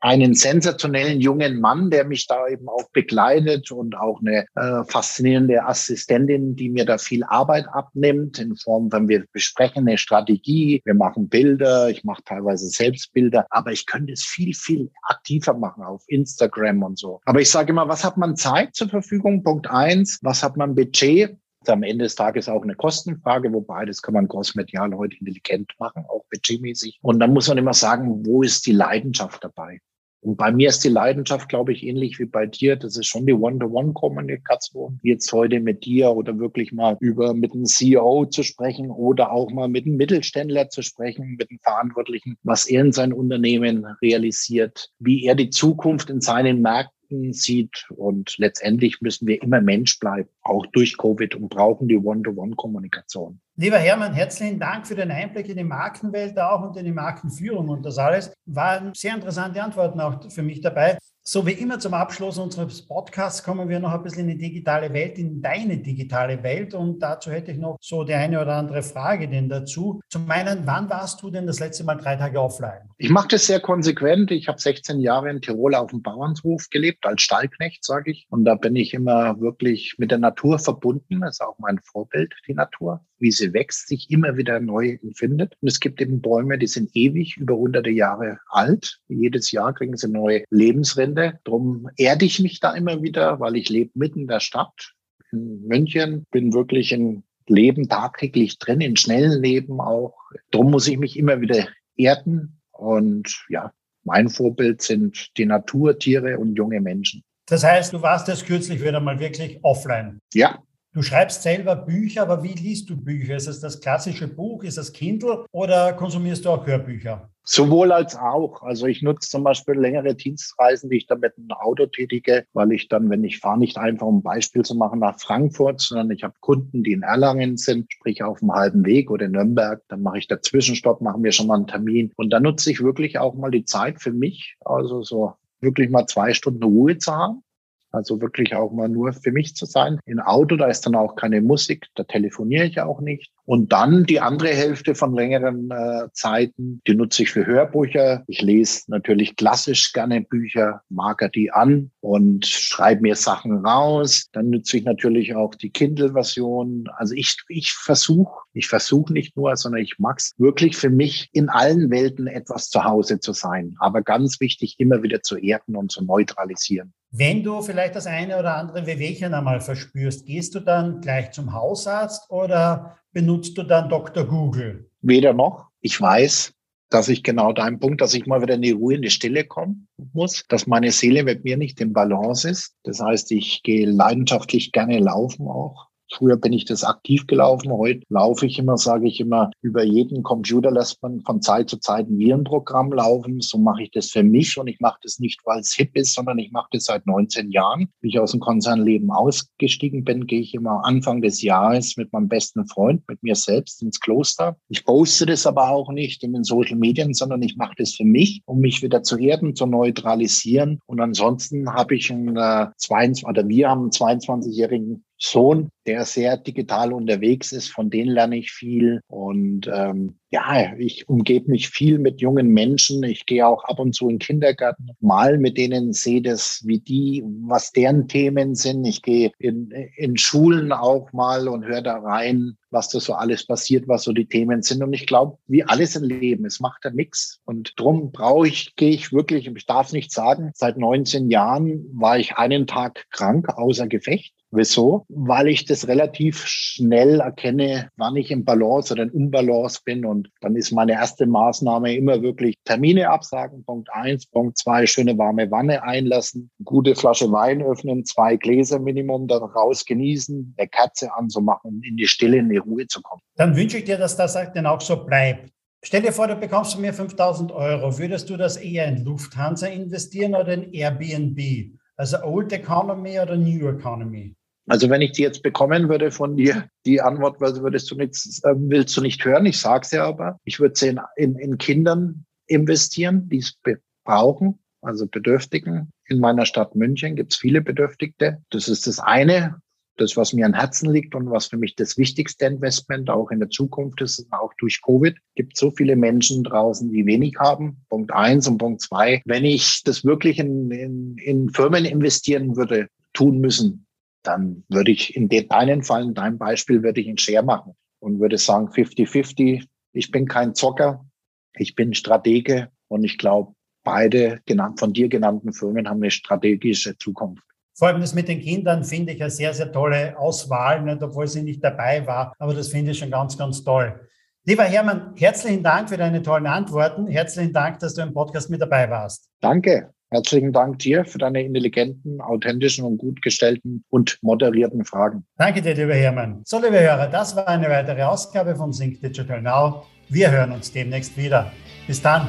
einen sensationellen jungen Mann, der mich da eben auch begleitet und auch eine äh, faszinierende Assistentin, die mir da viel Arbeit abnimmt, in Form von wir besprechen eine Strategie, wir machen Bilder, ich mache teilweise selbst Bilder, aber ich könnte es viel, viel aktiver machen auf Instagram und so. Aber ich sage immer, was hat man Zeit zur Verfügung? Punkt eins, was hat man Budget? am Ende des Tages auch eine Kostenfrage, wobei das kann man crossmedial heute intelligent machen, auch budgetmäßig. Und dann muss man immer sagen, wo ist die Leidenschaft dabei? Und bei mir ist die Leidenschaft, glaube ich, ähnlich wie bei dir. Das ist schon die One-to-One-Kommunikation. Jetzt heute mit dir oder wirklich mal über mit einem CEO zu sprechen oder auch mal mit einem Mittelständler zu sprechen, mit einem Verantwortlichen, was er in sein Unternehmen realisiert, wie er die Zukunft in seinen Märkten sieht. Und letztendlich müssen wir immer Mensch bleiben, auch durch Covid und brauchen die One-to-One-Kommunikation.
Lieber Hermann, herzlichen Dank für den Einblick in die Markenwelt auch und in die Markenführung und das alles. Waren sehr interessante Antworten auch für mich dabei. So wie immer zum Abschluss unseres Podcasts kommen wir noch ein bisschen in die digitale Welt, in deine digitale Welt. Und dazu hätte ich noch so die eine oder andere Frage denn dazu. Zum einen, wann warst du denn das letzte Mal drei Tage offline?
Ich mache das sehr konsequent. Ich habe 16 Jahre in Tirol auf dem Bauernhof gelebt, als Stallknecht, sage ich. Und da bin ich immer wirklich mit der Natur verbunden. Das ist auch mein Vorbild, die Natur. Wie sie wächst, sich immer wieder neu empfindet. Und es gibt eben Bäume, die sind ewig, über hunderte Jahre alt. Jedes Jahr kriegen sie neue Lebensrinde. Drum erde ich mich da immer wieder, weil ich lebe mitten in der Stadt in München, bin wirklich in Leben tagtäglich drin, in schnellen Leben auch. Drum muss ich mich immer wieder erden. Und ja, mein Vorbild sind die Naturtiere und junge Menschen.
Das heißt, du warst jetzt kürzlich wieder mal wirklich offline.
Ja,
Du schreibst selber Bücher, aber wie liest du Bücher? Ist es das klassische Buch, ist es Kindle oder konsumierst du auch Hörbücher?
Sowohl als auch. Also ich nutze zum Beispiel längere Dienstreisen, die ich dann mit einem Auto tätige, weil ich dann, wenn ich fahre, nicht einfach um ein Beispiel zu machen nach Frankfurt, sondern ich habe Kunden, die in Erlangen sind, sprich auf dem halben Weg oder in Nürnberg. Dann mache ich Dazwischenstopp, machen wir schon mal einen Termin. Und dann nutze ich wirklich auch mal die Zeit für mich, also so wirklich mal zwei Stunden Ruhe zu haben also wirklich auch mal nur für mich zu sein. Im Auto, da ist dann auch keine Musik, da telefoniere ich auch nicht. Und dann die andere Hälfte von längeren äh, Zeiten, die nutze ich für Hörbücher. Ich lese natürlich klassisch gerne Bücher, marker die an und schreibe mir Sachen raus. Dann nutze ich natürlich auch die Kindle-Version. Also ich, ich versuche, ich versuche nicht nur, sondern ich mag es wirklich für mich in allen Welten etwas zu Hause zu sein. Aber ganz wichtig, immer wieder zu erden und zu neutralisieren.
Wenn du vielleicht das eine oder andere Wehwehchen einmal verspürst, gehst du dann gleich zum Hausarzt oder benutzt du dann Dr. Google?
Weder noch. Ich weiß, dass ich genau dein Punkt, dass ich mal wieder in die Ruhe, in die Stille kommen muss, dass meine Seele mit mir nicht im Balance ist. Das heißt, ich gehe leidenschaftlich gerne laufen auch. Früher bin ich das aktiv gelaufen. Heute laufe ich immer, sage ich immer, über jeden Computer lässt man von Zeit zu Zeit ein Virenprogramm laufen. So mache ich das für mich und ich mache das nicht, weil es hip ist, sondern ich mache das seit 19 Jahren. Wie ich aus dem Konzernleben ausgestiegen bin, gehe ich immer Anfang des Jahres mit meinem besten Freund, mit mir selbst ins Kloster. Ich poste das aber auch nicht in den Social Medien, sondern ich mache das für mich, um mich wieder zu erden, zu neutralisieren. Und ansonsten habe ich einen äh, 22, oder wir haben einen 22-jährigen Sohn, der sehr digital unterwegs ist, von denen lerne ich viel. Und ähm, ja, ich umgebe mich viel mit jungen Menschen. Ich gehe auch ab und zu in den Kindergarten, mal mit denen, sehe das, wie die, was deren Themen sind. Ich gehe in, in Schulen auch mal und höre da rein, was da so alles passiert, was so die Themen sind. Und ich glaube, wie alles im Leben, es macht da nichts. Und drum brauche ich, gehe ich wirklich, ich darf nicht sagen, seit 19 Jahren war ich einen Tag krank außer Gefecht. Wieso? Weil ich das relativ schnell erkenne, wann ich im Balance oder in Unbalance bin. Und dann ist meine erste Maßnahme immer wirklich Termine absagen. Punkt eins. Punkt zwei, schöne warme Wanne einlassen, gute Flasche Wein öffnen, zwei Gläser Minimum, dann raus genießen, eine Kerze anzumachen und in die Stille, in die Ruhe zu kommen.
Dann wünsche ich dir, dass das dann auch so bleibt. Stell dir vor, du bekommst von mir 5000 Euro. Würdest du das eher in Lufthansa investieren oder in Airbnb? Also Old Economy oder New Economy?
Also wenn ich die jetzt bekommen würde von dir, die Antwort würdest du nicht, äh, willst du nicht hören. Ich sage es ja aber. Ich würde sie in, in, in Kindern investieren, die es brauchen, also Bedürftigen. In meiner Stadt München gibt es viele Bedürftigte. Das ist das eine, das, was mir am Herzen liegt und was für mich das wichtigste Investment auch in der Zukunft ist, auch durch Covid, gibt so viele Menschen draußen, die wenig haben. Punkt eins und Punkt zwei. Wenn ich das wirklich in, in, in Firmen investieren würde, tun müssen, dann würde ich in deinen Fall, in deinem Beispiel, würde ich einen Share machen und würde sagen 50-50. Ich bin kein Zocker, ich bin Stratege und ich glaube, beide genannt, von dir genannten Firmen haben eine strategische Zukunft.
Vor allem das mit den Kindern finde ich eine sehr, sehr tolle Auswahl, nicht, obwohl sie nicht dabei war. Aber das finde ich schon ganz, ganz toll. Lieber Hermann, herzlichen Dank für deine tollen Antworten. Herzlichen Dank, dass du im Podcast mit dabei warst.
Danke. Herzlichen Dank dir für deine intelligenten, authentischen und gut gestellten und moderierten Fragen.
Danke dir, lieber Hermann. So, liebe Hörer, das war eine weitere Ausgabe von Sync Digital Now. Wir hören uns demnächst wieder. Bis dann.